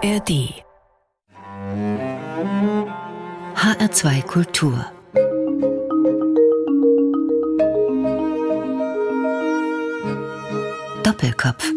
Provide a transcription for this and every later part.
ARD HR2 Kultur Doppelkopf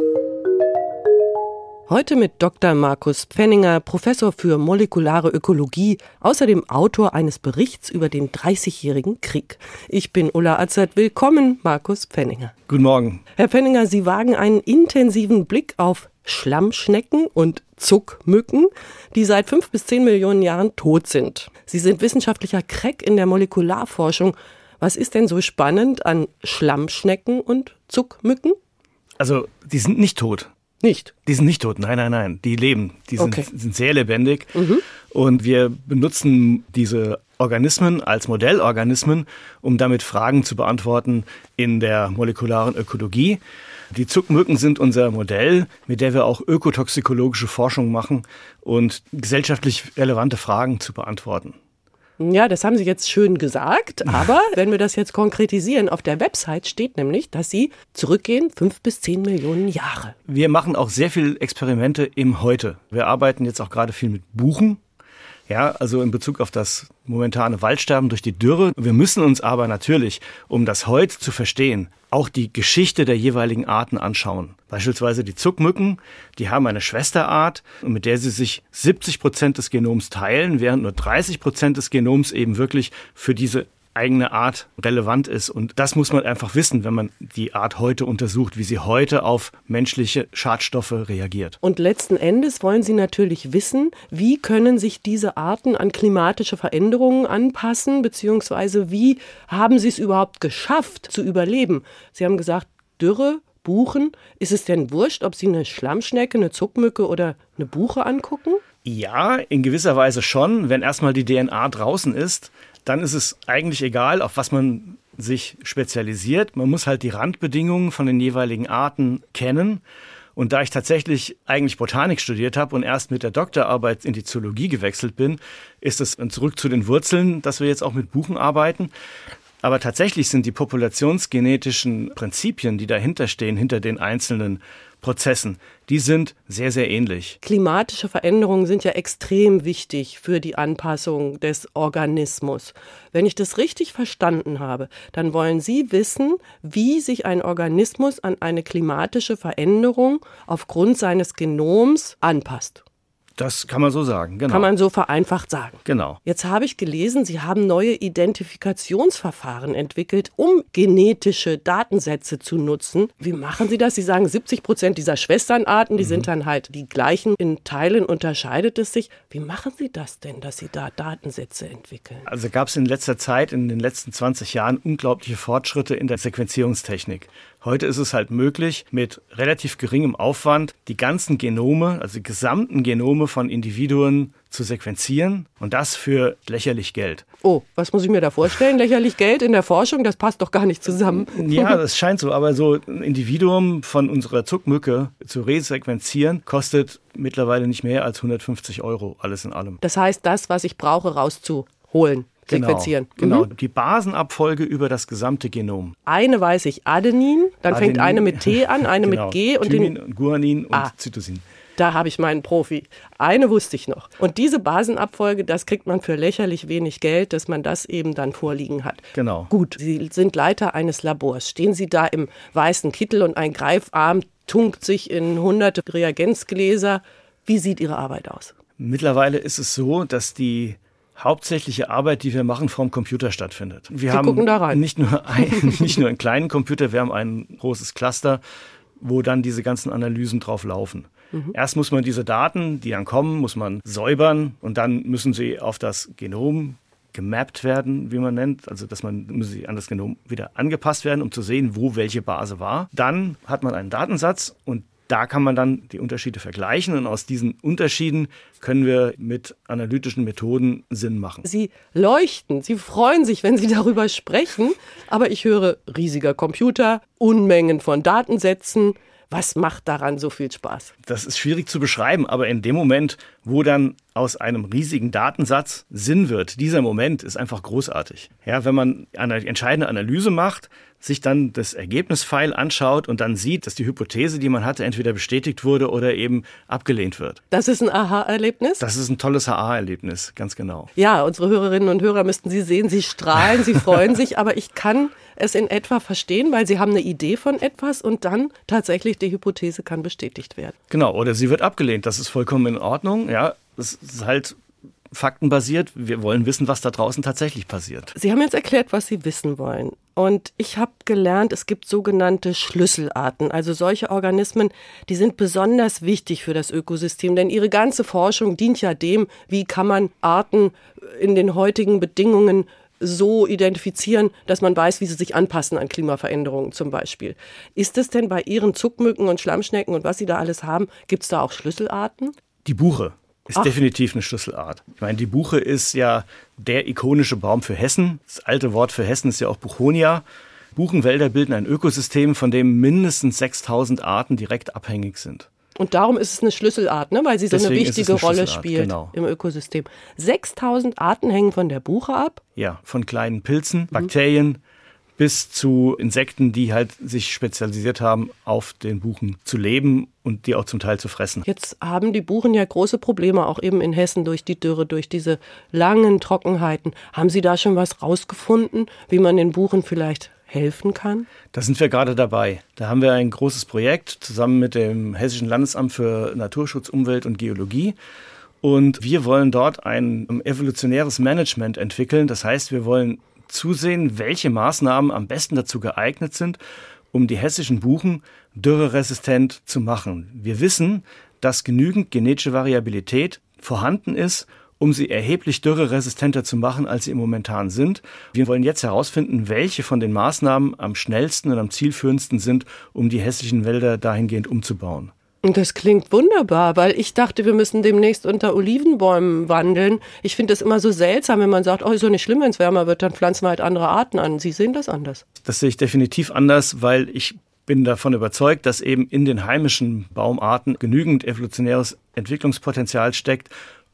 Heute mit Dr. Markus Pfenninger, Professor für molekulare Ökologie, außerdem Autor eines Berichts über den 30-jährigen Krieg. Ich bin Ulla Azad. Willkommen, Markus Pfenninger. Guten Morgen. Herr Pfenninger, Sie wagen einen intensiven Blick auf Schlammschnecken und Zuckmücken, die seit fünf bis zehn Millionen Jahren tot sind. Sie sind wissenschaftlicher Crack in der Molekularforschung. Was ist denn so spannend an Schlammschnecken und Zuckmücken? Also, die sind nicht tot. Nicht. Die sind nicht tot, nein, nein, nein. Die leben. Die sind, Okay. sind sehr lebendig. Und wir benutzen diese Organismen als Modellorganismen, um damit Fragen zu beantworten in der molekularen Ökologie. Die Zuckmücken sind unser Modell, mit der wir auch ökotoxikologische Forschung machen und gesellschaftlich relevante Fragen zu beantworten. Ja, das haben Sie jetzt schön gesagt, aber wenn wir das jetzt konkretisieren, auf der Website steht nämlich, dass Sie zurückgehen fünf bis zehn Millionen Jahre. Wir machen auch sehr viel Experimente im Heute. Wir arbeiten jetzt auch gerade viel mit Buchen. Ja, also in Bezug auf das momentane Waldsterben durch die Dürre. Wir müssen uns aber natürlich, um das heute zu verstehen, auch die Geschichte der jeweiligen Arten anschauen. Beispielsweise die Zuckmücken, die haben eine Schwesterart, mit der sie sich 70 Prozent des Genoms teilen, während nur 30 Prozent des Genoms eben wirklich für diese eigene Art relevant ist. Und das muss man einfach wissen, wenn man die Art heute untersucht, wie sie heute auf menschliche Schadstoffe reagiert. Und letzten Endes wollen Sie natürlich wissen, wie können sich diese Arten an klimatische Veränderungen anpassen, beziehungsweise wie haben sie es überhaupt geschafft zu überleben. Sie haben gesagt, Dürre, Buchen. Ist es denn wurscht, ob Sie eine Schlammschnecke, eine Zuckmücke oder eine Buche angucken? Ja, in gewisser Weise schon. Wenn erstmal die DNA draußen ist, dann ist es eigentlich egal, auf was man sich spezialisiert. Man muss halt die Randbedingungen von den jeweiligen Arten kennen. Und da ich tatsächlich eigentlich Botanik studiert habe und erst mit der Doktorarbeit in die Zoologie gewechselt bin, ist es zurück zu den Wurzeln, dass wir jetzt auch mit Buchen arbeiten. Aber tatsächlich sind die populationsgenetischen Prinzipien, die dahinter stehen, hinter den einzelnen Prozessen, die sind sehr, sehr ähnlich. Klimatische Veränderungen sind ja extrem wichtig für die Anpassung des Organismus. Wenn ich das richtig verstanden habe, dann wollen Sie wissen, wie sich ein Organismus an eine klimatische Veränderung aufgrund seines Genoms anpasst. Das kann man so sagen, genau. Kann man so vereinfacht sagen. genau. Jetzt habe ich gelesen, Sie haben neue Identifikationsverfahren entwickelt, um genetische Datensätze zu nutzen. Wie machen Sie das? Sie sagen, 70 Prozent dieser Schwesternarten, die sind dann halt die gleichen. In Teilen unterscheidet es sich. Wie machen Sie das denn, dass Sie da Datensätze entwickeln? Also gab es in letzter Zeit, in den letzten 20 Jahren, unglaubliche Fortschritte in der Sequenzierungstechnik. Heute ist es halt möglich, mit relativ geringem Aufwand die ganzen Genome, also die gesamten Genome von Individuen zu sequenzieren und das für lächerlich Geld. Oh, was muss ich mir da vorstellen? Lächerlich Geld in der Forschung? Das passt doch gar nicht zusammen. Ja, das scheint so, aber so ein Individuum von unserer Zuckmücke zu resequenzieren kostet mittlerweile nicht mehr als 150 Euro, alles in allem. Das heißt, das, was ich brauche, rauszuholen, sequenzieren. Genau, Mhm. genau. die Basenabfolge über das gesamte Genom. Eine weiß ich, Adenin, dann fängt Adenin. eine mit T an, eine Genau. mit G und Thymin, den, Guanin und Ah. Zytosin. da habe ich meinen Profi. Eine wusste ich noch. Und diese Basenabfolge, das kriegt man für lächerlich wenig Geld, dass man das eben dann vorliegen hat. Genau. Gut, Sie sind Leiter eines Labors. Stehen Sie da im weißen Kittel und ein Greifarm tunkt sich in hunderte Reagenzgläser. Wie sieht Ihre Arbeit aus? Mittlerweile ist es so, dass die hauptsächliche Arbeit, die wir machen, vom Computer stattfindet. Wir Sie haben. Nicht, nur ein, nicht nur einen kleinen Computer, wir haben ein großes Cluster, wo dann diese ganzen Analysen drauf laufen. Mhm. Erst muss man diese Daten, die dann kommen, muss man säubern und dann müssen sie auf das Genom gemappt werden, wie man nennt, also dass man müssen sie an das Genom wieder angepasst werden, um zu sehen, wo welche Base war. Dann hat man einen Datensatz und da kann man dann die Unterschiede vergleichen und aus diesen Unterschieden können wir mit analytischen Methoden Sinn machen. Sie leuchten, Sie freuen sich, wenn Sie darüber sprechen, aber ich höre riesiger Computer, Unmengen von Datensätzen. Was macht daran so viel Spaß? Das ist schwierig zu beschreiben, aber in dem Moment, wo dann aus einem riesigen Datensatz Sinn wird. Dieser Moment ist einfach großartig. Ja, wenn man eine entscheidende Analyse macht, sich dann das Ergebnisfile anschaut und dann sieht, dass die Hypothese, die man hatte, entweder bestätigt wurde oder eben abgelehnt wird. Das ist ein Aha-Erlebnis? Das ist ein tolles Aha-Erlebnis, ganz genau. Ja, unsere Hörerinnen und Hörer müssten Sie sehen, Sie strahlen, Sie freuen sich, aber ich kann es in etwa verstehen, weil Sie haben eine Idee von etwas und dann tatsächlich die Hypothese kann bestätigt werden. Genau, oder sie wird abgelehnt. Das ist vollkommen in Ordnung. Ja, es ist halt faktenbasiert. Wir wollen wissen, was da draußen tatsächlich passiert. Sie haben jetzt erklärt, was Sie wissen wollen. Und ich habe gelernt, es gibt sogenannte Schlüsselarten, also solche Organismen, die sind besonders wichtig für das Ökosystem, denn ihre ganze Forschung dient ja dem, wie kann man Arten in den heutigen Bedingungen so identifizieren, dass man weiß, wie sie sich anpassen an Klimaveränderungen zum Beispiel. Ist es denn bei Ihren Zuckmücken und Schlammschnecken und was Sie da alles haben, gibt es da auch Schlüsselarten? Die Buche ist Ach. definitiv eine Schlüsselart. Ich meine, die Buche ist ja der ikonische Baum für Hessen. Das alte Wort für Hessen ist ja auch Buchonia. Buchenwälder bilden ein Ökosystem, von dem mindestens 6000 Arten direkt abhängig sind. Und darum ist es eine Schlüsselart, ne? weil sie so Deswegen eine wichtige eine Rolle spielt genau. im Ökosystem. 6000 Arten hängen von der Buche ab? Ja, von kleinen Pilzen, Bakterien, mhm bis zu Insekten, die halt sich spezialisiert haben, auf den Buchen zu leben und die auch zum Teil zu fressen. Jetzt haben die Buchen ja große Probleme, auch eben in Hessen durch die Dürre, durch diese langen Trockenheiten. Haben Sie da schon was rausgefunden, wie man den Buchen vielleicht helfen kann? Da sind wir gerade dabei. Da haben wir ein großes Projekt zusammen mit dem Hessischen Landesamt für Naturschutz, Umwelt und Geologie. Und wir wollen dort ein evolutionäres Management entwickeln. Das heißt, wir wollen zusehen, welche Maßnahmen am besten dazu geeignet sind, um die hessischen Buchen dürreresistent zu machen. Wir wissen, dass genügend genetische Variabilität vorhanden ist, um sie erheblich dürreresistenter zu machen, als sie momentan sind. Wir wollen jetzt herausfinden, welche von den Maßnahmen am schnellsten und am zielführendsten sind, um die hessischen Wälder dahingehend umzubauen. Das klingt wunderbar, weil ich dachte, wir müssen demnächst unter Olivenbäumen wandeln. Ich finde das immer so seltsam, wenn man sagt, oh, ist doch nicht schlimm, wenn es wärmer wird, dann pflanzen wir halt andere Arten an. Sie sehen das anders. Das sehe ich definitiv anders, weil ich bin davon überzeugt, dass eben in den heimischen Baumarten genügend evolutionäres Entwicklungspotenzial steckt,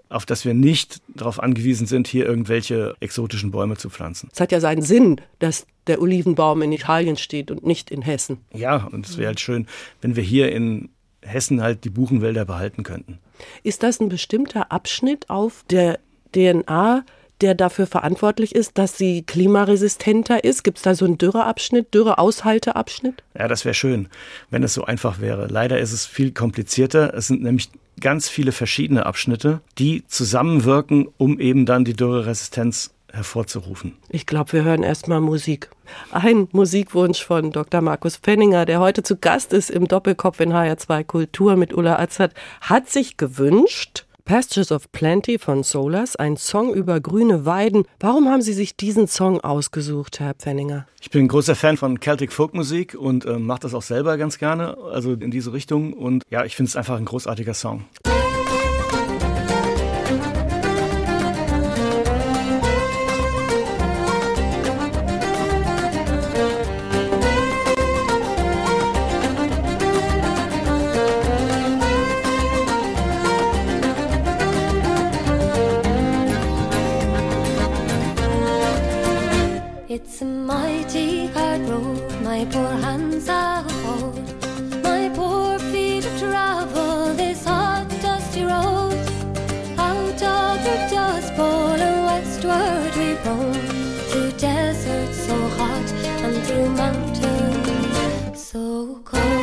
auf das wir nicht darauf angewiesen sind, hier irgendwelche exotischen Bäume zu pflanzen. Es hat ja seinen Sinn, dass der Olivenbaum in Italien steht und nicht in Hessen. Ja, und es wäre halt schön, wenn wir hier in Hessen halt die Buchenwälder behalten könnten. Ist das ein bestimmter Abschnitt auf der DNA, der dafür verantwortlich ist, dass sie klimaresistenter ist? Gibt es da so einen Dürreabschnitt, Dürreaushalteabschnitt? Ja, das wäre schön, wenn es so einfach wäre. Leider ist es viel komplizierter. Es sind nämlich ganz viele verschiedene Abschnitte, die zusammenwirken, um eben dann die Dürreresistenz hervorzurufen. Ich glaube, wir hören erstmal Musik. Ein Musikwunsch von Dr. Markus Penninger, der heute zu Gast ist im Doppelkopf in HR2 Kultur mit Ulla Azad, hat sich gewünscht, Pastures of Plenty von Solas, ein Song über grüne Weiden. Warum haben Sie sich diesen Song ausgesucht, Herr Pfenninger? Ich bin ein großer Fan von Celtic Folkmusik und äh, mache das auch selber ganz gerne, also in diese Richtung. Und ja, ich finde es einfach ein großartiger Song. so cold.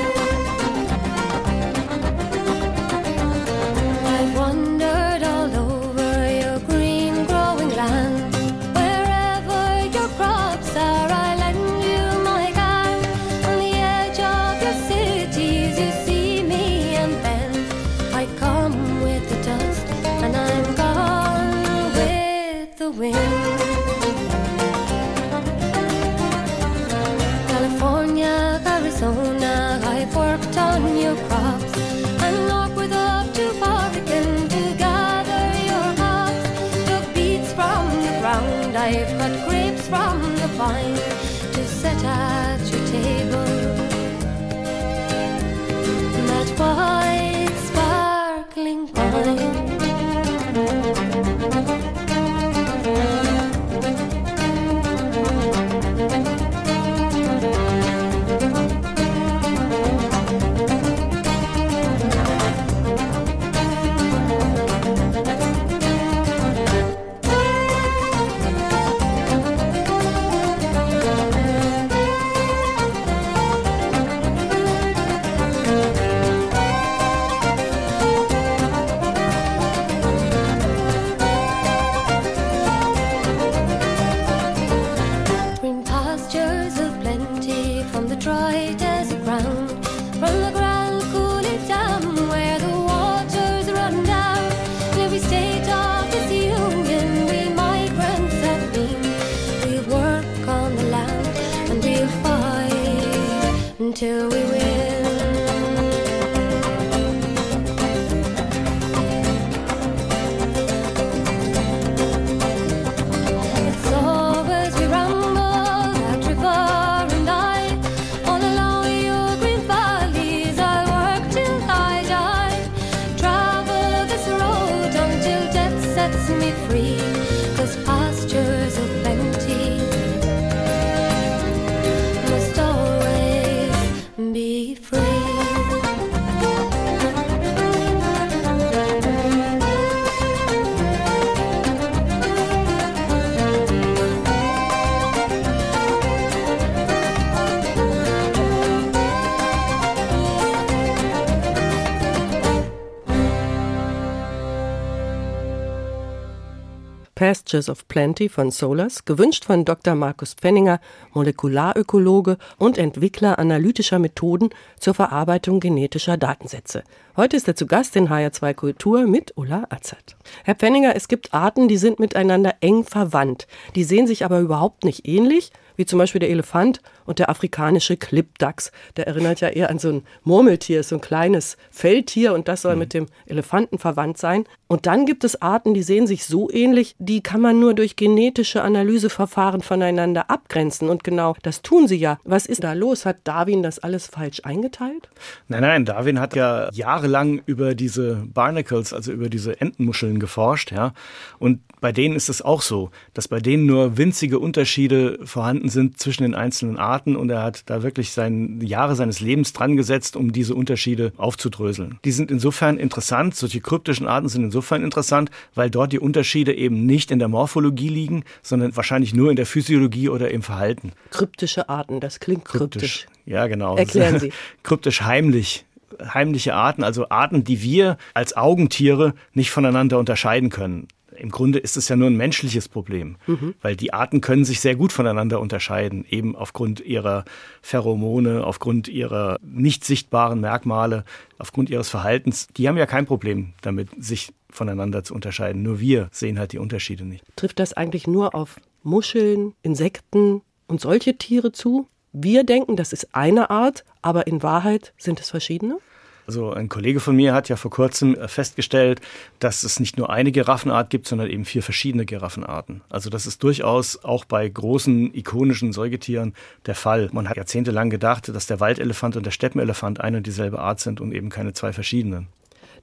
Pastures of Plenty von Solars, gewünscht von Dr. Markus Pfenninger, Molekularökologe und Entwickler analytischer Methoden zur Verarbeitung genetischer Datensätze. Heute ist er zu Gast in HR2 Kultur mit Ulla Azad. Herr Pfenninger, es gibt Arten, die sind miteinander eng verwandt. Die sehen sich aber überhaupt nicht ähnlich wie zum Beispiel der Elefant und der afrikanische Klippdachs. Der erinnert ja eher an so ein Murmeltier, so ein kleines Feldtier und das soll mhm. mit dem Elefanten verwandt sein. Und dann gibt es Arten, die sehen sich so ähnlich, die kann man nur durch genetische Analyseverfahren voneinander abgrenzen. Und genau das tun sie ja. Was ist da los? Hat Darwin das alles falsch eingeteilt? Nein, nein, Darwin hat ja jahrelang über diese Barnacles, also über diese Entenmuscheln geforscht, ja. Und bei denen ist es auch so, dass bei denen nur winzige Unterschiede vorhanden sind zwischen den einzelnen Arten und er hat da wirklich seine Jahre seines Lebens dran gesetzt, um diese Unterschiede aufzudröseln. Die sind insofern interessant, solche kryptischen Arten sind insofern interessant, weil dort die Unterschiede eben nicht in der Morphologie liegen, sondern wahrscheinlich nur in der Physiologie oder im Verhalten. Kryptische Arten, das klingt kryptisch. kryptisch. Ja, genau. Erklären Sie. kryptisch heimlich heimliche Arten, also Arten, die wir als Augentiere nicht voneinander unterscheiden können im Grunde ist es ja nur ein menschliches Problem, mhm. weil die Arten können sich sehr gut voneinander unterscheiden, eben aufgrund ihrer Pheromone, aufgrund ihrer nicht sichtbaren Merkmale, aufgrund ihres Verhaltens. Die haben ja kein Problem damit, sich voneinander zu unterscheiden. Nur wir sehen halt die Unterschiede nicht. Trifft das eigentlich nur auf Muscheln, Insekten und solche Tiere zu? Wir denken, das ist eine Art, aber in Wahrheit sind es verschiedene? Also ein Kollege von mir hat ja vor kurzem äh, festgestellt, dass es nicht nur eine Giraffenart gibt, sondern eben vier verschiedene Giraffenarten. Also das ist durchaus auch bei großen ikonischen Säugetieren der Fall. Man hat jahrzehntelang gedacht, dass der Waldelefant und der Steppenelefant eine und dieselbe Art sind und eben keine zwei verschiedenen.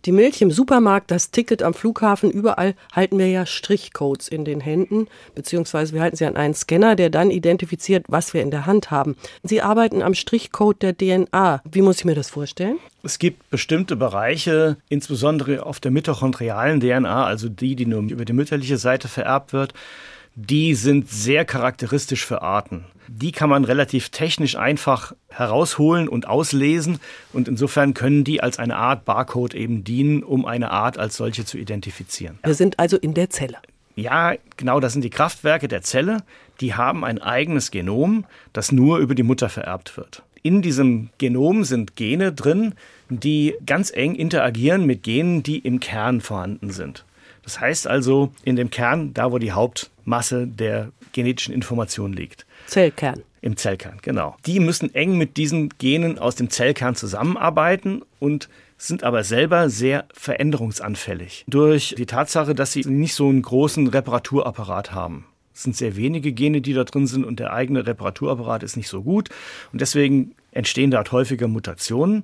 Die Milch im Supermarkt, das Ticket am Flughafen, überall halten wir ja Strichcodes in den Händen, beziehungsweise wir halten sie an einen Scanner, der dann identifiziert, was wir in der Hand haben. Sie arbeiten am Strichcode der DNA. Wie muss ich mir das vorstellen? Es gibt bestimmte Bereiche, insbesondere auf der mitochondrialen DNA, also die, die nur über die mütterliche Seite vererbt wird, die sind sehr charakteristisch für Arten. Die kann man relativ technisch einfach herausholen und auslesen und insofern können die als eine Art Barcode eben dienen, um eine Art als solche zu identifizieren. Wir sind also in der Zelle. Ja, genau, das sind die Kraftwerke der Zelle. Die haben ein eigenes Genom, das nur über die Mutter vererbt wird. In diesem Genom sind Gene drin, die ganz eng interagieren mit Genen, die im Kern vorhanden sind. Das heißt also in dem Kern, da wo die Hauptmasse der genetischen Information liegt. Zellkern. Im Zellkern, genau. Die müssen eng mit diesen Genen aus dem Zellkern zusammenarbeiten und sind aber selber sehr veränderungsanfällig. Durch die Tatsache, dass sie nicht so einen großen Reparaturapparat haben. Es sind sehr wenige Gene, die da drin sind und der eigene Reparaturapparat ist nicht so gut. Und deswegen entstehen dort häufiger Mutationen.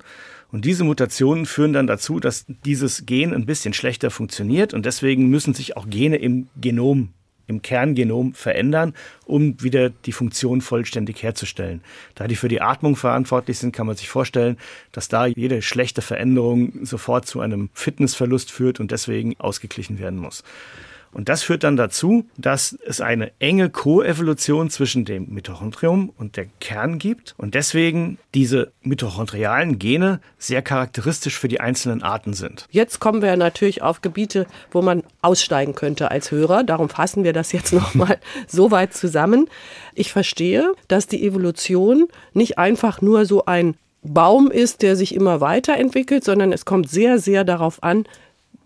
Und diese Mutationen führen dann dazu, dass dieses Gen ein bisschen schlechter funktioniert und deswegen müssen sich auch Gene im Genom im Kerngenom verändern, um wieder die Funktion vollständig herzustellen. Da die für die Atmung verantwortlich sind, kann man sich vorstellen, dass da jede schlechte Veränderung sofort zu einem Fitnessverlust führt und deswegen ausgeglichen werden muss. Und das führt dann dazu, dass es eine enge Koevolution zwischen dem Mitochondrium und der Kern gibt und deswegen diese mitochondrialen Gene sehr charakteristisch für die einzelnen Arten sind. Jetzt kommen wir natürlich auf Gebiete, wo man aussteigen könnte als Hörer. Darum fassen wir das jetzt nochmal so weit zusammen. Ich verstehe, dass die Evolution nicht einfach nur so ein Baum ist, der sich immer weiterentwickelt, sondern es kommt sehr, sehr darauf an,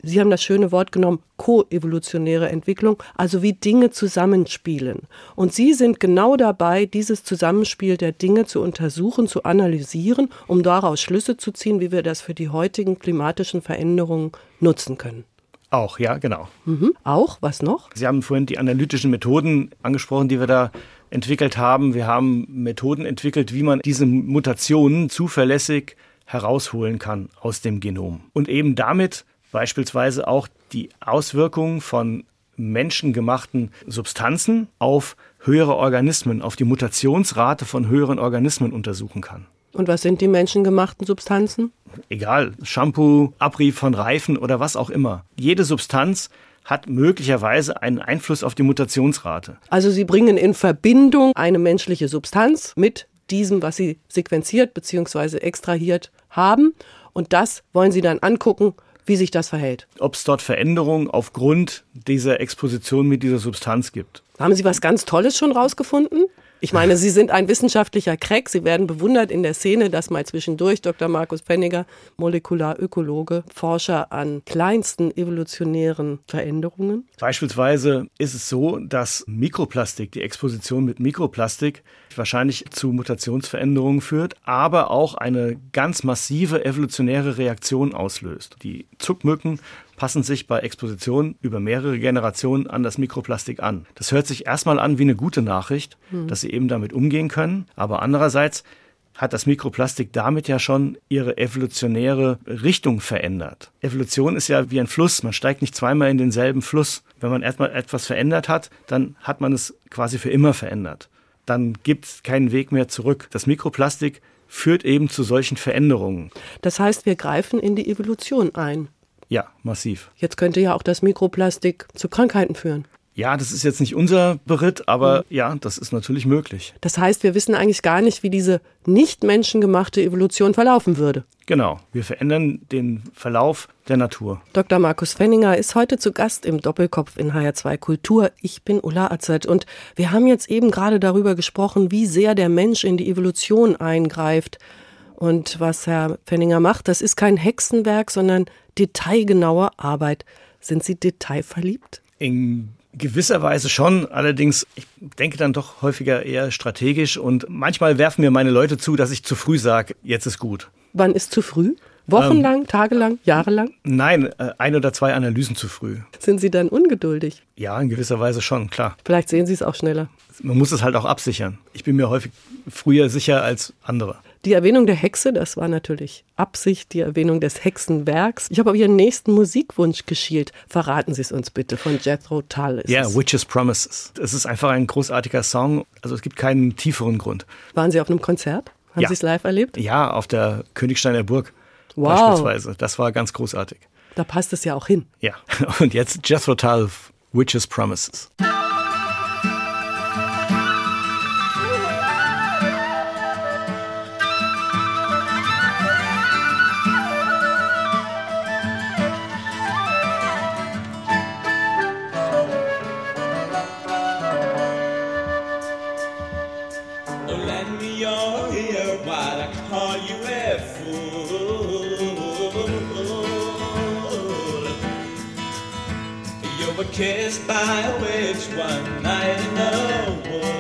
Sie haben das schöne Wort genommen, koevolutionäre Entwicklung, also wie Dinge zusammenspielen. Und Sie sind genau dabei, dieses Zusammenspiel der Dinge zu untersuchen, zu analysieren, um daraus Schlüsse zu ziehen, wie wir das für die heutigen klimatischen Veränderungen nutzen können. Auch, ja, genau. Mhm. Auch, was noch? Sie haben vorhin die analytischen Methoden angesprochen, die wir da entwickelt haben. Wir haben Methoden entwickelt, wie man diese Mutationen zuverlässig herausholen kann aus dem Genom. Und eben damit beispielsweise auch die Auswirkungen von menschengemachten Substanzen auf höhere Organismen, auf die Mutationsrate von höheren Organismen untersuchen kann. Und was sind die menschengemachten Substanzen? Egal, Shampoo, Abrieb von Reifen oder was auch immer. Jede Substanz hat möglicherweise einen Einfluss auf die Mutationsrate. Also Sie bringen in Verbindung eine menschliche Substanz mit diesem, was Sie sequenziert bzw. extrahiert haben. Und das wollen Sie dann angucken, wie sich das verhält. Ob es dort Veränderungen aufgrund dieser Exposition mit dieser Substanz gibt. Haben Sie was ganz Tolles schon rausgefunden? Ich meine, Sie sind ein wissenschaftlicher Crack. Sie werden bewundert in der Szene, dass mal zwischendurch Dr. Markus Penniger, Molekularökologe, Forscher an kleinsten evolutionären Veränderungen. Beispielsweise ist es so, dass Mikroplastik, die Exposition mit Mikroplastik, wahrscheinlich zu Mutationsveränderungen führt, aber auch eine ganz massive evolutionäre Reaktion auslöst. Die Zuckmücken passen sich bei Exposition über mehrere Generationen an das Mikroplastik an. Das hört sich erstmal an wie eine gute Nachricht, hm. dass sie eben damit umgehen können, aber andererseits hat das Mikroplastik damit ja schon ihre evolutionäre Richtung verändert. Evolution ist ja wie ein Fluss, man steigt nicht zweimal in denselben Fluss. Wenn man erstmal etwas verändert hat, dann hat man es quasi für immer verändert. Dann gibt es keinen Weg mehr zurück. Das Mikroplastik führt eben zu solchen Veränderungen. Das heißt, wir greifen in die Evolution ein. Ja, massiv. Jetzt könnte ja auch das Mikroplastik zu Krankheiten führen. Ja, das ist jetzt nicht unser Beritt, aber mhm. ja, das ist natürlich möglich. Das heißt, wir wissen eigentlich gar nicht, wie diese nicht menschengemachte Evolution verlaufen würde. Genau, wir verändern den Verlauf der Natur. Dr. Markus Fenninger ist heute zu Gast im Doppelkopf in HR2 Kultur. Ich bin Ulla Azad und wir haben jetzt eben gerade darüber gesprochen, wie sehr der Mensch in die Evolution eingreift. Und was Herr Fenninger macht, das ist kein Hexenwerk, sondern detailgenaue Arbeit. Sind Sie detailverliebt? In gewisser Weise schon, allerdings, ich denke dann doch häufiger eher strategisch und manchmal werfen mir meine Leute zu, dass ich zu früh sage, jetzt ist gut. Wann ist zu früh? Wochenlang, ähm, tagelang, jahrelang? Nein, äh, ein oder zwei Analysen zu früh. Sind Sie dann ungeduldig? Ja, in gewisser Weise schon, klar. Vielleicht sehen Sie es auch schneller. Man muss es halt auch absichern. Ich bin mir häufig früher sicher als andere. Die Erwähnung der Hexe, das war natürlich Absicht, die Erwähnung des Hexenwerks. Ich habe auf Ihren nächsten Musikwunsch geschielt. Verraten Sie es uns bitte von Jethro Tull. Ja, yeah, Witches Promises. Es ist einfach ein großartiger Song. Also es gibt keinen tieferen Grund. Waren Sie auf einem Konzert? Haben ja. Sie es live erlebt? Ja, auf der Königsteiner Burg wow. beispielsweise. Das war ganz großartig. Da passt es ja auch hin. Ja, und jetzt Jethro Tull, Witches Promises. By a witch one night in the wood.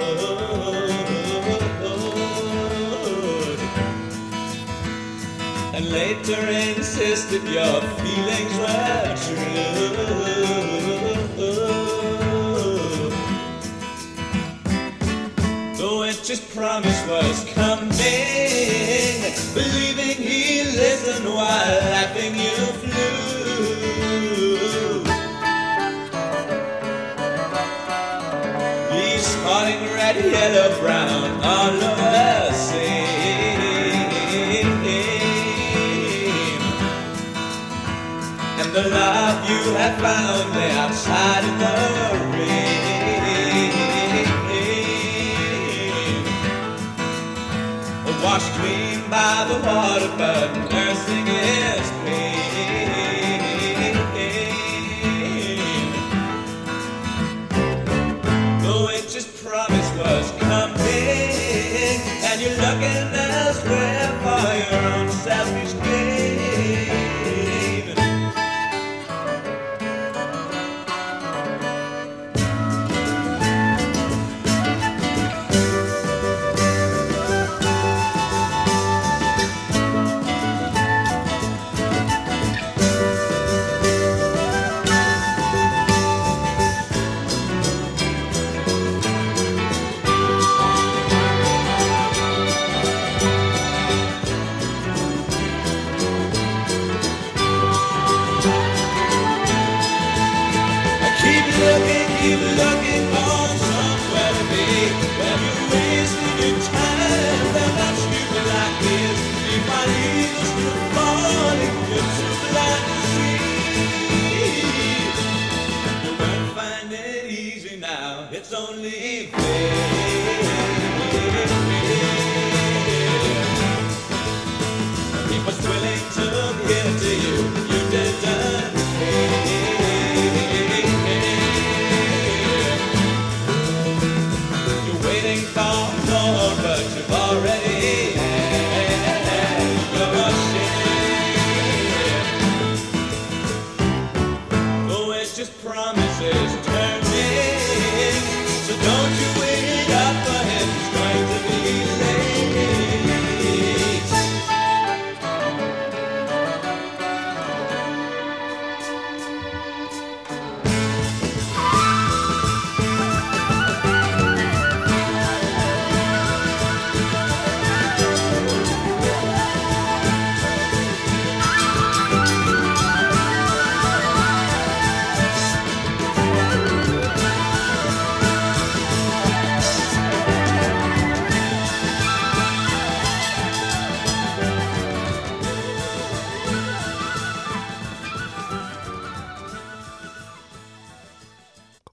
And later insisted your feelings were true. The witch's promise was coming, believing he listened while laughing you all the same. And the love you have found there outside in the rain washed clean by the water, but nursing his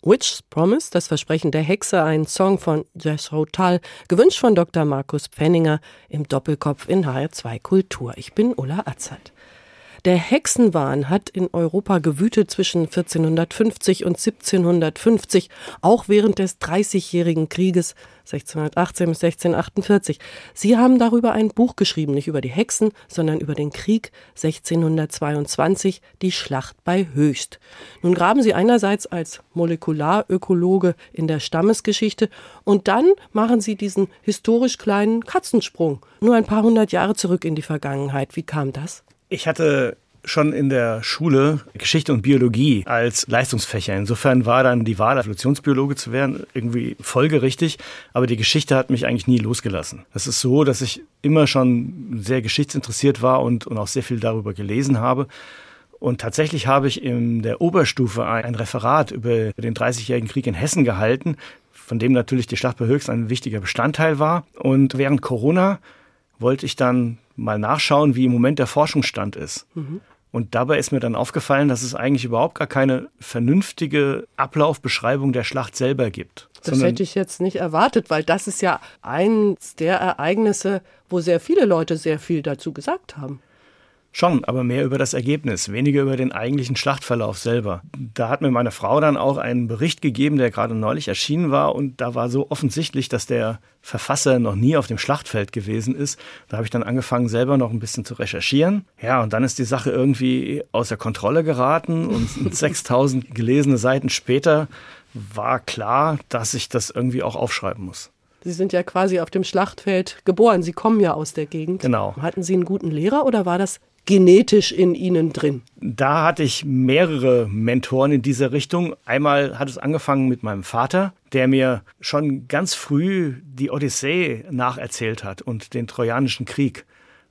Witch's Promise, das Versprechen der Hexe, ein Song von Jethro Tull, gewünscht von Dr. Markus Pfenninger im Doppelkopf in HR2 Kultur. Ich bin Ulla Azad. Der Hexenwahn hat in Europa gewütet zwischen 1450 und 1750, auch während des Dreißigjährigen Krieges 1618 bis 1648. Sie haben darüber ein Buch geschrieben, nicht über die Hexen, sondern über den Krieg 1622, die Schlacht bei Höchst. Nun graben Sie einerseits als Molekularökologe in der Stammesgeschichte und dann machen Sie diesen historisch kleinen Katzensprung, nur ein paar hundert Jahre zurück in die Vergangenheit. Wie kam das? Ich hatte schon in der Schule Geschichte und Biologie als Leistungsfächer. Insofern war dann die Wahl, Evolutionsbiologe zu werden, irgendwie folgerichtig. Aber die Geschichte hat mich eigentlich nie losgelassen. Es ist so, dass ich immer schon sehr geschichtsinteressiert war und, und auch sehr viel darüber gelesen habe. Und tatsächlich habe ich in der Oberstufe ein Referat über den Dreißigjährigen Krieg in Hessen gehalten, von dem natürlich die Schlacht bei Höchst ein wichtiger Bestandteil war. Und während Corona wollte ich dann mal nachschauen, wie im Moment der Forschungsstand ist. Mhm. Und dabei ist mir dann aufgefallen, dass es eigentlich überhaupt gar keine vernünftige Ablaufbeschreibung der Schlacht selber gibt. Das hätte ich jetzt nicht erwartet, weil das ist ja eins der Ereignisse, wo sehr viele Leute sehr viel dazu gesagt haben. Schon, aber mehr über das Ergebnis, weniger über den eigentlichen Schlachtverlauf selber. Da hat mir meine Frau dann auch einen Bericht gegeben, der gerade neulich erschienen war und da war so offensichtlich, dass der Verfasser noch nie auf dem Schlachtfeld gewesen ist. Da habe ich dann angefangen, selber noch ein bisschen zu recherchieren. Ja, und dann ist die Sache irgendwie außer Kontrolle geraten und 6000 gelesene Seiten später war klar, dass ich das irgendwie auch aufschreiben muss. Sie sind ja quasi auf dem Schlachtfeld geboren. Sie kommen ja aus der Gegend. Genau. Hatten Sie einen guten Lehrer oder war das genetisch in Ihnen drin? Da hatte ich mehrere Mentoren in dieser Richtung. Einmal hat es angefangen mit meinem Vater, der mir schon ganz früh die Odyssee nacherzählt hat und den Trojanischen Krieg.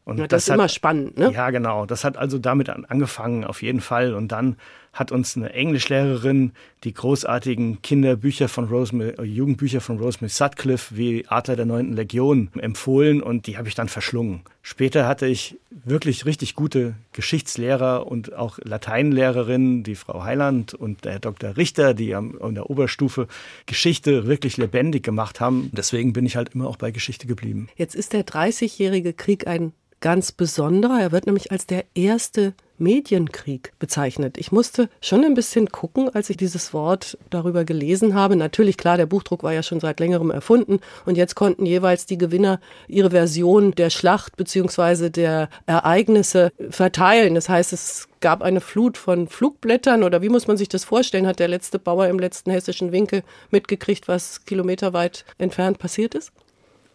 Und ja, das, das ist hat, immer spannend, ne? Ja, genau. Das hat also damit angefangen, auf jeden Fall. Und dann hat uns eine Englischlehrerin die großartigen Kinderbücher von Rosemary, äh, Jugendbücher von Rosemary Sutcliffe wie Adler der neunten Legion empfohlen und die habe ich dann verschlungen. Später hatte ich wirklich richtig gute Geschichtslehrer und auch Lateinlehrerinnen, die Frau Heiland und der Dr. Richter, die an der Oberstufe Geschichte wirklich lebendig gemacht haben. Deswegen bin ich halt immer auch bei Geschichte geblieben. Jetzt ist der Dreißigjährige Krieg ein ganz besonderer. Er wird nämlich als der erste Medienkrieg bezeichnet. Ich musste schon ein bisschen gucken, als ich dieses Wort darüber gelesen habe. Natürlich, klar, der Buchdruck war ja schon seit längerem erfunden und jetzt konnten jeweils die Gewinner ihre Version der Schlacht beziehungsweise der Ereignisse verteilen. Das heißt, es gab eine Flut von Flugblättern oder wie muss man sich das vorstellen? Hat der letzte Bauer im letzten hessischen Winkel mitgekriegt, was kilometerweit entfernt passiert ist?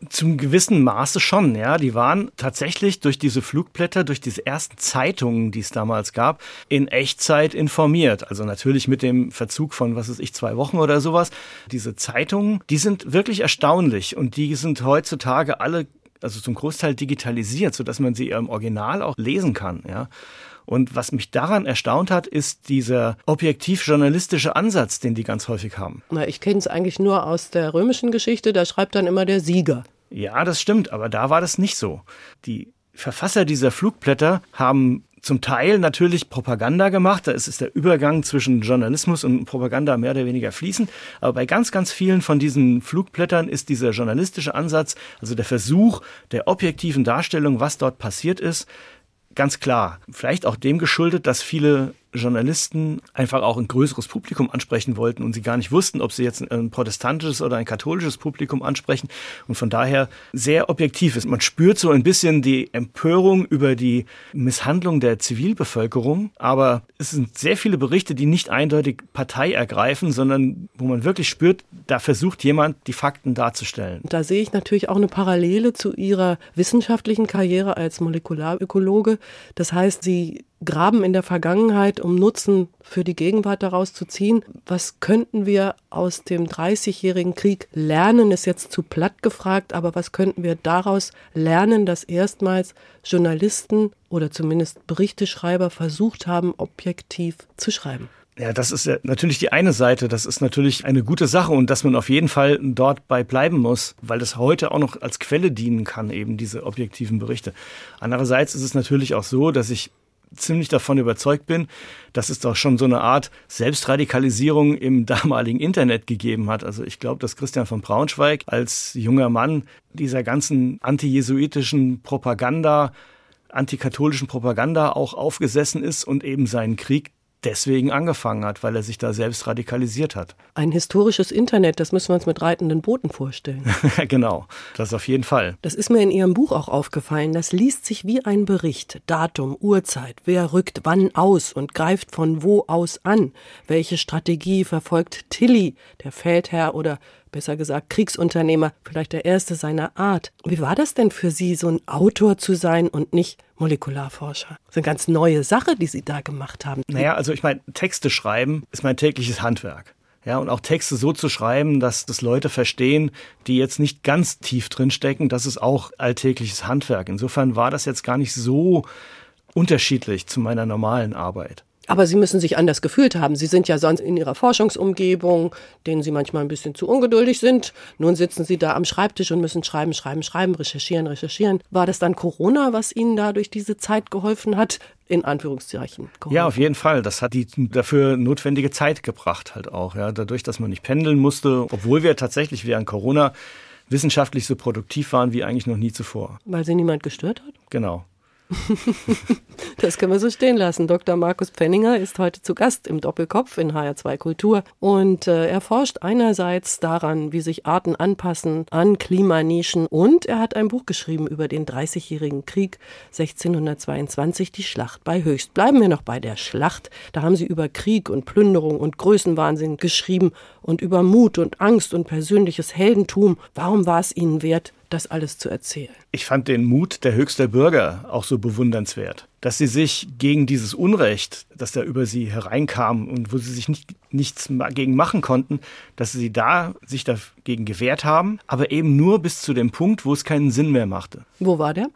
Zum gewissen Maße schon, ja. Die waren tatsächlich durch diese Flugblätter, durch diese ersten Zeitungen, die es damals gab, in Echtzeit informiert. Also natürlich mit dem Verzug von, was weiß ich, zwei Wochen oder sowas. Diese Zeitungen, die sind wirklich erstaunlich und die sind heutzutage alle, also zum Großteil digitalisiert, sodass man sie im Original auch lesen kann, ja. Und was mich daran erstaunt hat, ist dieser objektiv-journalistische Ansatz, den die ganz häufig haben. Na, ich kenne es eigentlich nur aus der römischen Geschichte, da schreibt dann immer der Sieger. Ja, das stimmt, aber da war das nicht so. Die Verfasser dieser Flugblätter haben zum Teil natürlich Propaganda gemacht. Da ist, der Übergang zwischen Journalismus und Propaganda mehr oder weniger fließend. Aber bei ganz, ganz vielen von diesen Flugblättern ist dieser journalistische Ansatz, also der Versuch der objektiven Darstellung, was dort passiert ist, ganz klar. Vielleicht auch dem geschuldet, dass viele Journalisten einfach auch ein größeres Publikum ansprechen wollten und sie gar nicht wussten, ob sie jetzt ein protestantisches oder ein katholisches Publikum ansprechen und von daher sehr objektiv ist. Man spürt so ein bisschen die Empörung über die Misshandlung der Zivilbevölkerung, aber es sind sehr viele Berichte, die nicht eindeutig Partei ergreifen, sondern wo man wirklich spürt, da versucht jemand, die Fakten darzustellen. Da sehe ich natürlich auch eine Parallele zu ihrer wissenschaftlichen Karriere als Molekularökologe. Das heißt, sie graben in der Vergangenheit, um Nutzen für die Gegenwart daraus zu ziehen. Was könnten wir aus dem Dreißigjährigen Krieg lernen, ist jetzt zu platt gefragt, aber was könnten wir daraus lernen, dass erstmals Journalisten oder zumindest Berichteschreiber versucht haben, objektiv zu schreiben? Ja, das ist natürlich die eine Seite. Das ist natürlich eine gute Sache und dass man auf jeden Fall dort bei bleiben muss, weil das heute auch noch als Quelle dienen kann, eben diese objektiven Berichte. Andererseits ist es natürlich auch so, dass ich ziemlich davon überzeugt bin, dass es doch schon so eine Art Selbstradikalisierung im damaligen Internet gegeben hat. Also ich glaube, dass Christian von Braunschweig als junger Mann dieser ganzen antijesuitischen Propaganda, antikatholischen Propaganda auch aufgesessen ist und eben seinen Krieg deswegen angefangen hat, weil er sich da selbst radikalisiert hat. Ein historisches Internet, das müssen wir uns mit reitenden Booten vorstellen. genau, das auf jeden Fall. Das ist mir in Ihrem Buch auch aufgefallen. Das liest sich wie ein Bericht. Datum, Uhrzeit, wer rückt wann aus und greift von wo aus an. Welche Strategie verfolgt Tilly, der Feldherr oder besser gesagt Kriegsunternehmer, vielleicht der erste seiner Art. Wie war das denn für Sie, so ein Autor zu sein und nicht Molekularforscher? Das ist eine ganz neue Sache, die Sie da gemacht haben. Naja, also ich meine, Texte schreiben ist mein tägliches Handwerk. Ja, und auch Texte so zu schreiben, dass das Leute verstehen, die jetzt nicht ganz tief drinstecken, das ist auch alltägliches Handwerk. Insofern war das jetzt gar nicht so unterschiedlich zu meiner normalen Arbeit. Aber Sie müssen sich anders gefühlt haben. Sie sind ja sonst in Ihrer Forschungsumgebung, denen Sie manchmal ein bisschen zu ungeduldig sind. Nun sitzen Sie da am Schreibtisch und müssen schreiben, schreiben, schreiben, recherchieren, recherchieren. War das dann Corona, was Ihnen da durch diese Zeit geholfen hat? In Anführungszeichen. Geholfen? Ja, auf jeden Fall. Das hat die dafür notwendige Zeit gebracht halt auch. Ja, dadurch, dass man nicht pendeln musste, obwohl wir tatsächlich während Corona wissenschaftlich so produktiv waren wie eigentlich noch nie zuvor. Weil sie niemand gestört hat? Genau. das können wir so stehen lassen. Dr. Markus Pfenninger ist heute zu Gast im Doppelkopf in HR2 Kultur und äh, er forscht einerseits daran, wie sich Arten anpassen an Klimanischen und er hat ein Buch geschrieben über den Dreißigjährigen Krieg 1622, die Schlacht bei Höchst. Bleiben wir noch bei der Schlacht. Da haben sie über Krieg und Plünderung und Größenwahnsinn geschrieben und über Mut und Angst und persönliches Heldentum. Warum war es ihnen wert, das alles zu erzählen. Ich fand den Mut der höchster Bürger auch so bewundernswert, dass sie sich gegen dieses Unrecht, das da über sie hereinkam und wo sie sich nicht, nichts gegen machen konnten, dass sie da sich dagegen gewehrt haben, aber eben nur bis zu dem Punkt, wo es keinen Sinn mehr machte. Wo war der?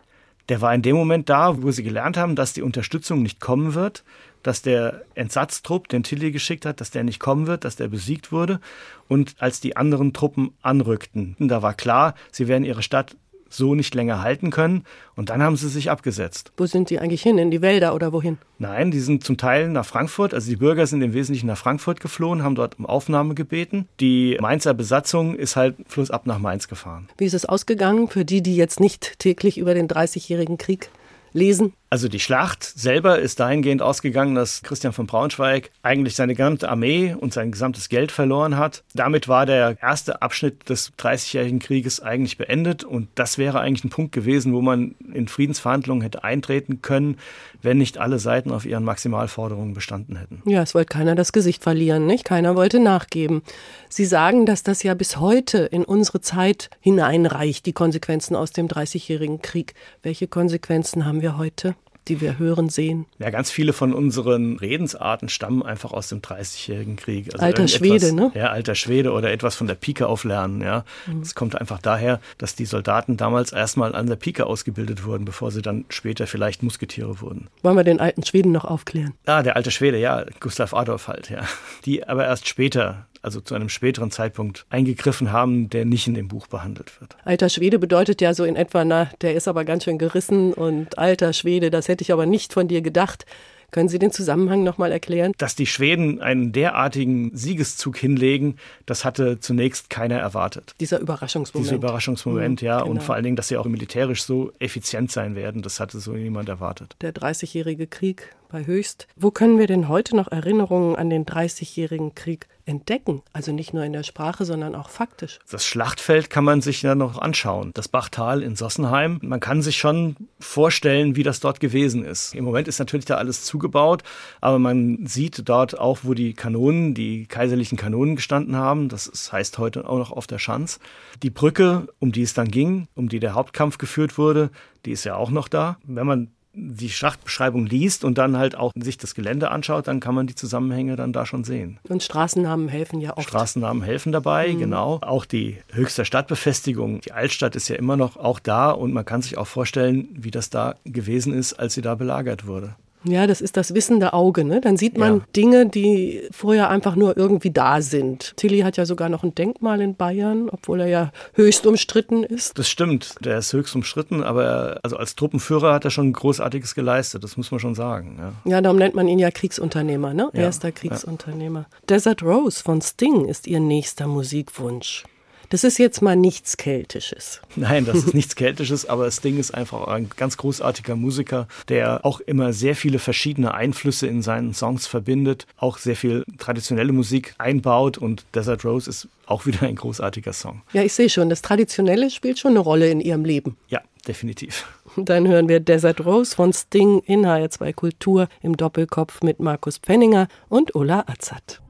Der war in dem Moment da, wo sie gelernt haben, dass die Unterstützung nicht kommen wird, dass der Entsatztrupp, den Tilly geschickt hat, dass der nicht kommen wird, dass der besiegt wurde. Und als die anderen Truppen anrückten, da war klar, sie werden ihre Stadt so nicht länger halten können. Und dann haben sie sich abgesetzt. Wo sind die eigentlich hin? In die Wälder oder wohin? Nein, die sind zum Teil nach Frankfurt. Also die Bürger sind im Wesentlichen nach Frankfurt geflohen, haben dort um Aufnahme gebeten. Die Mainzer Besatzung ist halt flussab nach Mainz gefahren. Wie ist es ausgegangen für die, die jetzt nicht täglich über den Dreißigjährigen Krieg lesen? Also die Schlacht selber ist dahingehend ausgegangen, dass Christian von Braunschweig eigentlich seine gesamte Armee und sein gesamtes Geld verloren hat. Damit war der erste Abschnitt des Dreißigjährigen Krieges eigentlich beendet und das wäre eigentlich ein Punkt gewesen, wo man in Friedensverhandlungen hätte eintreten können, wenn nicht alle Seiten auf ihren Maximalforderungen bestanden hätten. Ja, es wollte keiner das Gesicht verlieren, nicht? Keiner wollte nachgeben. Sie sagen, dass das ja bis heute in unsere Zeit hineinreicht, die Konsequenzen aus dem Dreißigjährigen Krieg. Welche Konsequenzen haben wir heute? Die wir hören, sehen. Ja, ganz viele von unseren Redensarten stammen einfach aus dem Dreißigjährigen Krieg. Also alter Schwede, ne? Ja, alter Schwede oder etwas von der Pike auflernen, ja. Mhm. Es mhm. kommt einfach daher, dass die Soldaten damals erstmal an der Pike ausgebildet wurden, bevor sie dann später vielleicht Musketiere wurden. Wollen wir den alten Schweden noch aufklären? Ah, der alte Schwede, ja, Gustav Adolf halt, ja. Die aber erst später also zu einem späteren Zeitpunkt eingegriffen haben, der nicht in dem Buch behandelt wird. Alter Schwede bedeutet ja so in etwa, na, der ist aber ganz schön gerissen und alter Schwede, das hätte ich aber nicht von dir gedacht. Können Sie den Zusammenhang nochmal erklären? Dass die Schweden einen derartigen Siegeszug hinlegen, das hatte zunächst keiner erwartet. Dieser Überraschungsmoment. Dieser Überraschungsmoment, mhm, ja. genau. Und vor allen Dingen, dass sie auch militärisch so effizient sein werden, das hatte so niemand erwartet. Der Dreißigjährige Krieg bei Höchst. Wo können wir denn heute noch Erinnerungen an den Dreißigjährigen Krieg entdecken? Also nicht nur in der Sprache, sondern auch faktisch. Das Schlachtfeld kann man sich ja noch anschauen. Das Bachtal in Sossenheim. Man kann sich schon vorstellen, wie das dort gewesen ist. Im Moment ist natürlich da alles zugebaut, aber man sieht dort auch, wo die Kanonen, die kaiserlichen Kanonen gestanden haben. Das heißt heute auch noch auf der Schanz. Die Brücke, um die es dann ging, um die der Hauptkampf geführt wurde, die ist ja auch noch da. Wenn man die Schlachtbeschreibung liest und dann halt auch sich das Gelände anschaut, dann kann man die Zusammenhänge dann da schon sehen. Und Straßennamen helfen ja auch. Straßennamen helfen dabei, mhm. genau. Auch die höchste Stadtbefestigung, die Altstadt ist ja immer noch auch da und man kann sich auch vorstellen, wie das da gewesen ist, als sie da belagert wurde. Ja, das ist das wissende Auge. Ne? Dann sieht man ja. Dinge, die vorher einfach nur irgendwie da sind. Tilly hat ja sogar noch ein Denkmal in Bayern, obwohl er ja höchst umstritten ist. Das stimmt, der ist höchst umstritten, aber also als Truppenführer hat er schon Großartiges geleistet, das muss man schon sagen. Ja, ja darum nennt man ihn ja Kriegsunternehmer, ne? Ja, Erster Kriegsunternehmer. Desert Rose von Sting ist ihr nächster Musikwunsch. Das ist jetzt mal nichts Keltisches. Nein, das ist nichts Keltisches, aber Sting ist einfach ein ganz großartiger Musiker, der auch immer sehr viele verschiedene Einflüsse in seinen Songs verbindet, auch sehr viel traditionelle Musik einbaut und Desert Rose ist auch wieder ein großartiger Song. Ja, ich sehe schon, das Traditionelle spielt schon eine Rolle in Ihrem Leben. Ja, definitiv. Dann hören wir Desert Rose von Sting in HR2 Kultur im Doppelkopf mit Markus Pfenninger und Ulla Azad.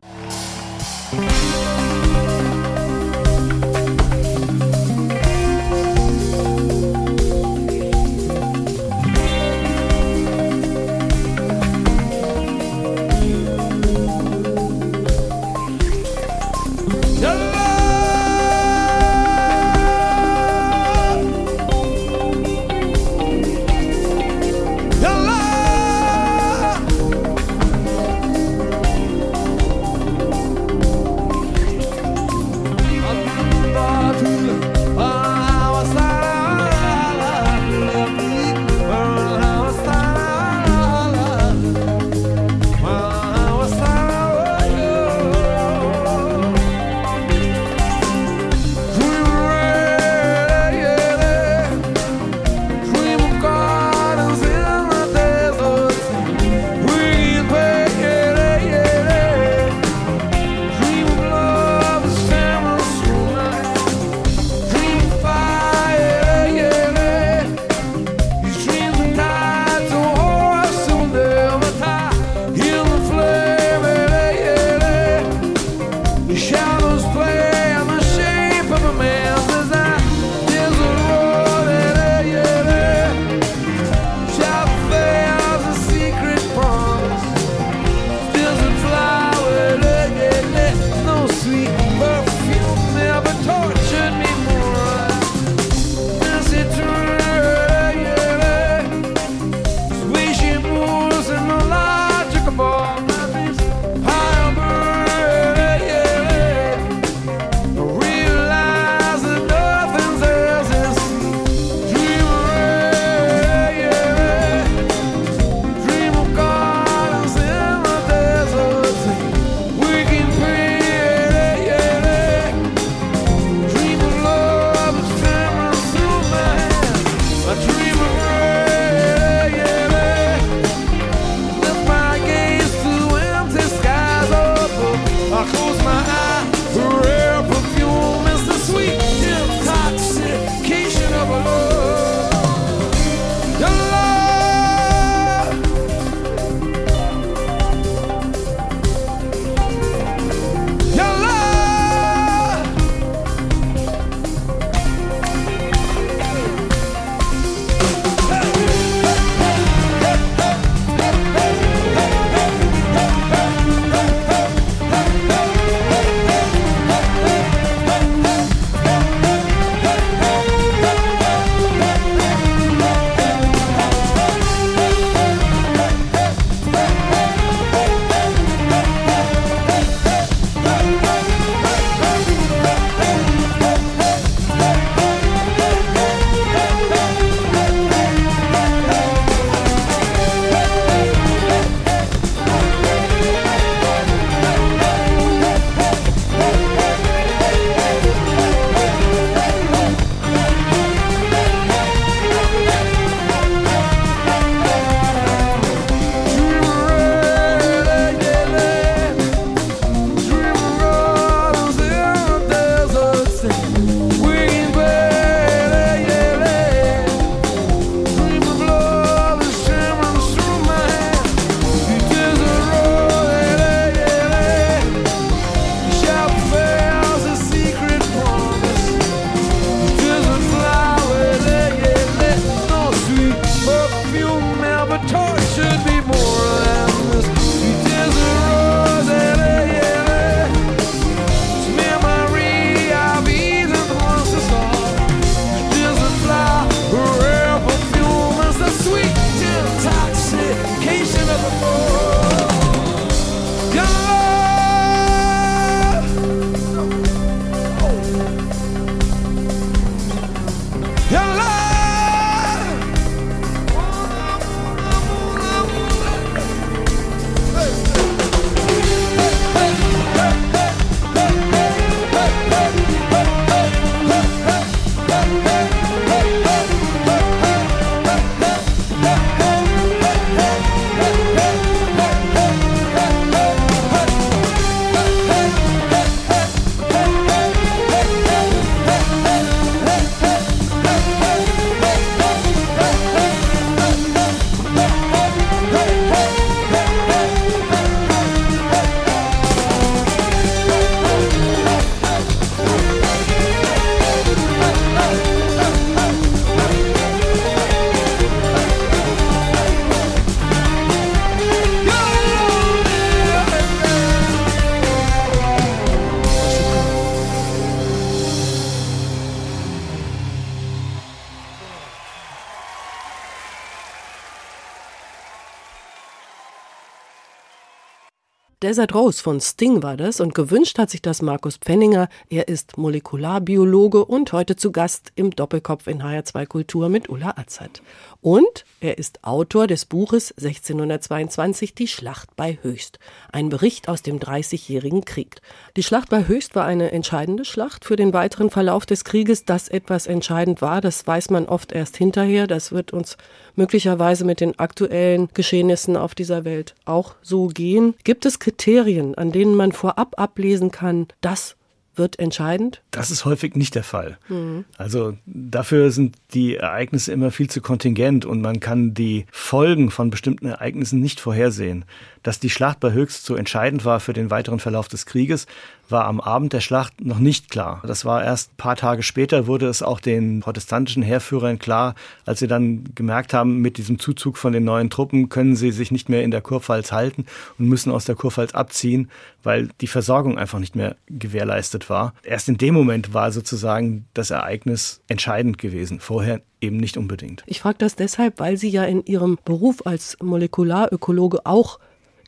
Desert Rose von Sting war das und gewünscht hat sich das Markus Pfenninger. Er ist Molekularbiologe und heute zu Gast im Doppelkopf in HR2 Kultur mit Ulla Azad. Und er ist Autor des Buches 1622 Die Schlacht bei Höchst, ein Bericht aus dem Dreißigjährigen Krieg. Die Schlacht bei Höchst war eine entscheidende Schlacht für den weiteren Verlauf des Krieges. Dass etwas entscheidend war, das weiß man oft erst hinterher. Das wird uns möglicherweise mit den aktuellen Geschehnissen auf dieser Welt auch so gehen. Gibt es Kriterien, an denen man vorab ablesen kann, das wird entscheidend? Das ist häufig nicht der Fall. Mhm. Also dafür sind die Ereignisse immer viel zu kontingent und man kann die Folgen von bestimmten Ereignissen nicht vorhersehen. Dass die Schlacht bei Höchst so entscheidend war für den weiteren Verlauf des Krieges, war am Abend der Schlacht noch nicht klar. Das war erst ein paar Tage später, wurde es auch den protestantischen Heerführern klar, als sie dann gemerkt haben, mit diesem Zuzug von den neuen Truppen können sie sich nicht mehr in der Kurpfalz halten und müssen aus der Kurpfalz abziehen, weil die Versorgung einfach nicht mehr gewährleistet war. Erst in dem Moment war sozusagen das Ereignis entscheidend gewesen. Vorher eben nicht unbedingt. Ich frage das deshalb, weil Sie ja in Ihrem Beruf als Molekularökologe auch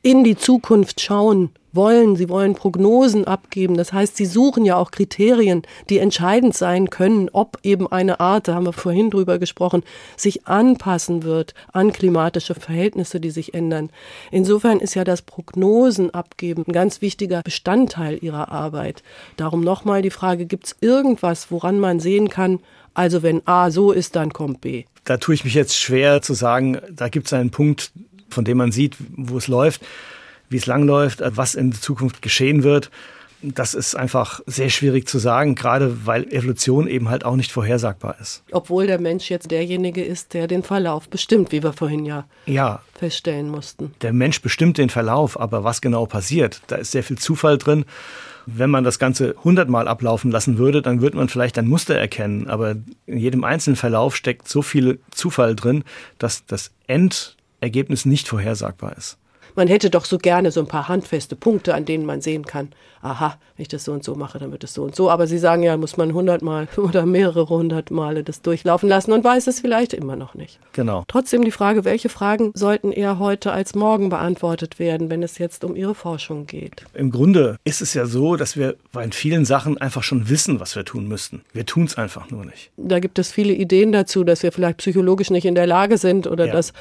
in die Zukunft schauen wollen. Sie wollen Prognosen abgeben. Das heißt, sie suchen ja auch Kriterien, die entscheidend sein können, ob eben eine Art, da haben wir vorhin drüber gesprochen, sich anpassen wird an klimatische Verhältnisse, die sich ändern. Insofern ist ja das Prognosen abgeben ein ganz wichtiger Bestandteil ihrer Arbeit. Darum nochmal die Frage, gibt es irgendwas, woran man sehen kann, also wenn A so ist, dann kommt B? Da tue ich mich jetzt schwer zu sagen, da gibt es einen Punkt, von dem man sieht, wo es läuft, wie es langläuft, was in Zukunft geschehen wird. Das ist einfach sehr schwierig zu sagen, gerade weil Evolution eben halt auch nicht vorhersagbar ist. Obwohl der Mensch jetzt derjenige ist, der den Verlauf bestimmt, wie wir vorhin ja, ja feststellen mussten. Der Mensch bestimmt den Verlauf, aber was genau passiert, da ist sehr viel Zufall drin. Wenn man das Ganze hundertmal ablaufen lassen würde, dann würde man vielleicht ein Muster erkennen. Aber in jedem einzelnen Verlauf steckt so viel Zufall drin, dass das End Ergebnis nicht vorhersagbar ist. Man hätte doch so gerne so ein paar handfeste Punkte, an denen man sehen kann, aha, wenn ich das so und so mache, dann wird es so und so. Aber Sie sagen ja, muss man hundertmal oder mehrere hundert Male das durchlaufen lassen und weiß es vielleicht immer noch nicht. Genau. Trotzdem die Frage, welche Fragen sollten eher heute als morgen beantwortet werden, wenn es jetzt um Ihre Forschung geht? Im Grunde ist es ja so, dass wir bei vielen Sachen einfach schon wissen, was wir tun müssten. Wir tun es einfach nur nicht. Da gibt es viele Ideen dazu, dass wir vielleicht psychologisch nicht in der Lage sind oder ja. dass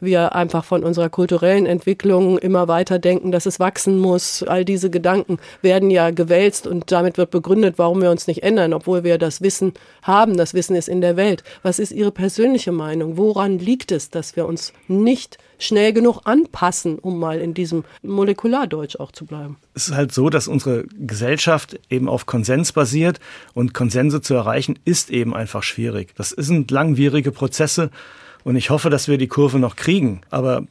wir einfach von unserer kulturellen Entwicklung immer weiter denken, dass es wachsen muss. All diese Gedanken werden ja gewälzt und damit wird begründet, warum wir uns nicht ändern, obwohl wir das Wissen haben. Das Wissen ist in der Welt. Was ist Ihre persönliche Meinung? Woran liegt es, dass wir uns nicht schnell genug anpassen, um mal in diesem Molekulardeutsch auch zu bleiben? Es ist halt so, dass unsere Gesellschaft eben auf Konsens basiert und Konsense zu erreichen ist eben einfach schwierig. Das sind langwierige Prozesse und ich hoffe, dass wir die Kurve noch kriegen. Aber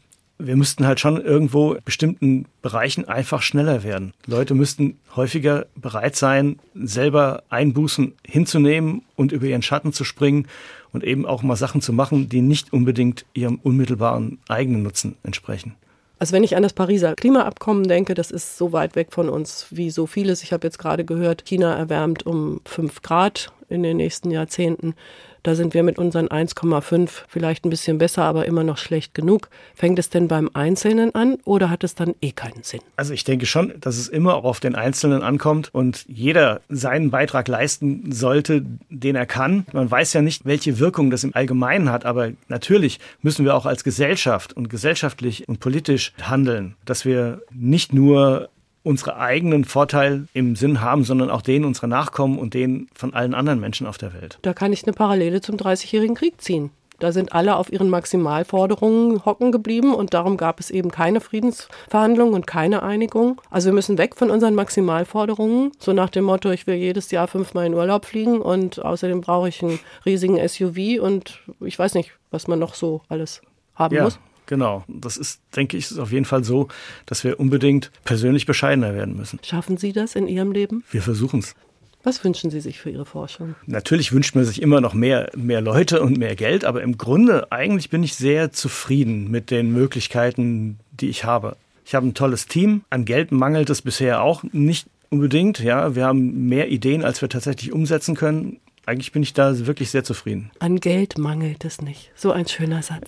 wir müssten halt schon irgendwo bestimmten Bereichen einfach schneller werden. Leute müssten häufiger bereit sein, selber Einbußen hinzunehmen und über ihren Schatten zu springen und eben auch mal Sachen zu machen, die nicht unbedingt ihrem unmittelbaren eigenen Nutzen entsprechen. Also wenn ich an das Pariser Klimaabkommen denke, das ist so weit weg von uns wie so vieles. Ich habe jetzt gerade gehört, China erwärmt um fünf Grad in den nächsten Jahrzehnten. Da sind wir mit unseren 1,5 vielleicht ein bisschen besser, aber immer noch schlecht genug. Fängt es denn beim Einzelnen an oder hat es dann eh keinen Sinn? Also ich denke schon, dass es immer auch auf den Einzelnen ankommt und jeder seinen Beitrag leisten sollte, den er kann. Man weiß ja nicht, welche Wirkung das im Allgemeinen hat, aber natürlich müssen wir auch als Gesellschaft und gesellschaftlich und politisch handeln, dass wir nicht nur unsere eigenen Vorteil im Sinn haben, sondern auch den unserer Nachkommen und den von allen anderen Menschen auf der Welt. Da kann ich eine Parallele zum Dreißigjährigen Krieg ziehen. Da sind alle auf ihren Maximalforderungen hocken geblieben und darum gab es eben keine Friedensverhandlungen und keine Einigung. Also wir müssen weg von unseren Maximalforderungen, so nach dem Motto, ich will jedes Jahr fünfmal in Urlaub fliegen und außerdem brauche ich einen riesigen SUV und ich weiß nicht, was man noch so alles haben ja. muss. Genau. Das ist, denke ich, ist auf jeden Fall so, dass wir unbedingt persönlich bescheidener werden müssen. Schaffen Sie das in Ihrem Leben? Wir versuchen es. Was wünschen Sie sich für Ihre Forschung? Natürlich wünscht man sich immer noch mehr, mehr Leute und mehr Geld, aber im Grunde eigentlich bin ich sehr zufrieden mit den Möglichkeiten, die ich habe. Ich habe ein tolles Team. An Geld mangelt es bisher auch nicht unbedingt. Ja, wir haben mehr Ideen, als wir tatsächlich umsetzen können eigentlich bin ich da wirklich sehr zufrieden. An Geld mangelt es nicht. So ein schöner Satz.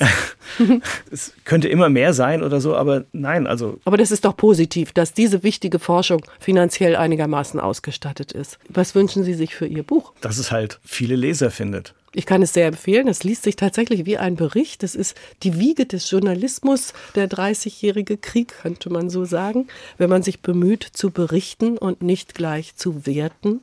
es könnte immer mehr sein oder so, aber nein, also. Aber das ist doch positiv, dass diese wichtige Forschung finanziell einigermaßen ausgestattet ist. Was wünschen Sie sich für Ihr Buch? Dass es halt viele Leser findet. Ich kann es sehr empfehlen. Es liest sich tatsächlich wie ein Bericht. Es ist die Wiege des Journalismus, der 30-jährige Krieg, könnte man so sagen, wenn man sich bemüht zu berichten und nicht gleich zu werten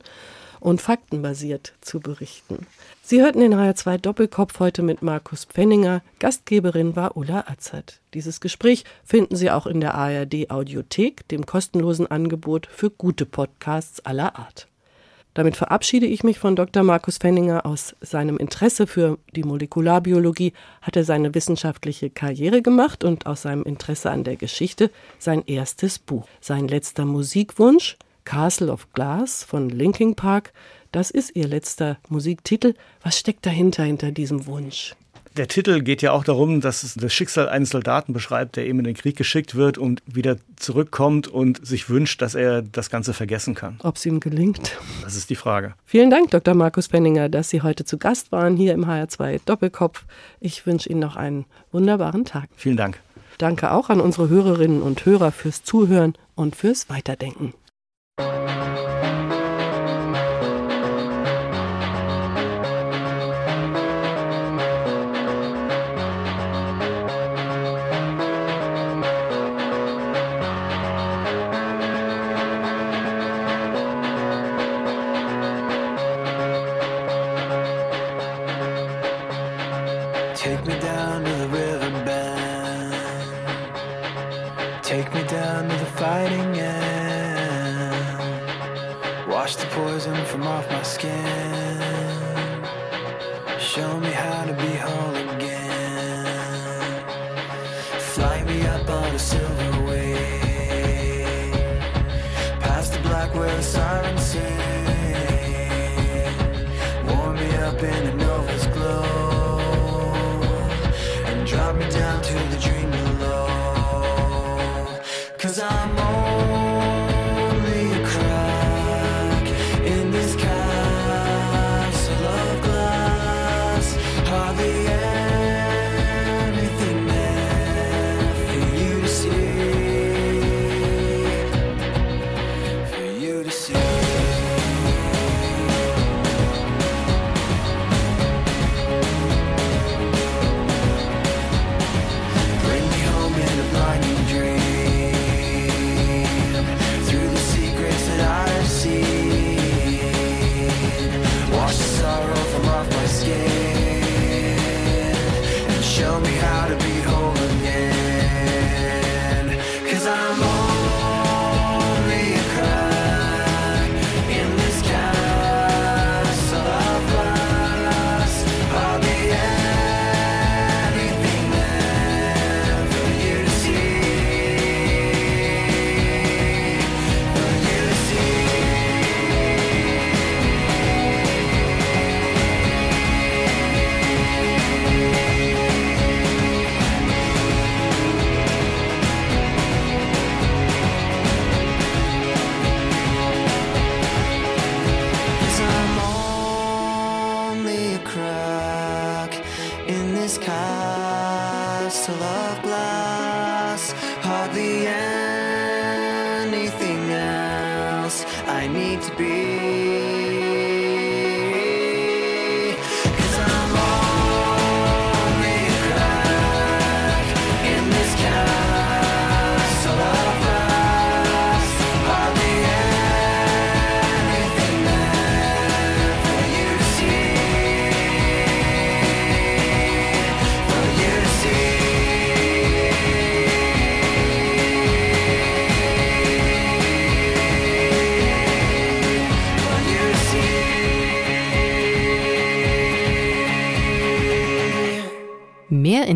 und faktenbasiert zu berichten. Sie hörten den HR2 Doppelkopf heute mit Markus Pfenninger. Gastgeberin war Ulla Azert. Dieses Gespräch finden Sie auch in der ARD Audiothek, dem kostenlosen Angebot für gute Podcasts aller Art. Damit verabschiede ich mich von Dr. Markus Fenninger. Aus seinem Interesse für die Molekularbiologie hat er seine wissenschaftliche Karriere gemacht und aus seinem Interesse an der Geschichte sein erstes Buch. Sein letzter Musikwunsch Castle of Glass von Linkin Park. Das ist ihr letzter Musiktitel. Was steckt dahinter, hinter diesem Wunsch? Der Titel geht ja auch darum, dass es das Schicksal eines Soldaten beschreibt, der eben in den Krieg geschickt wird und wieder zurückkommt und sich wünscht, dass er das Ganze vergessen kann. Ob es ihm gelingt? Das ist die Frage. Vielen Dank, Dr. Markus Penninger, dass Sie heute zu Gast waren hier im HR2 Doppelkopf. Ich wünsche Ihnen noch einen wunderbaren Tag. Vielen Dank. Danke auch an unsere Hörerinnen und Hörer fürs Zuhören und fürs Weiterdenken. Take me down to the riverbed. Take me down to the fighting end. Wash the poison from off my skin. Show me how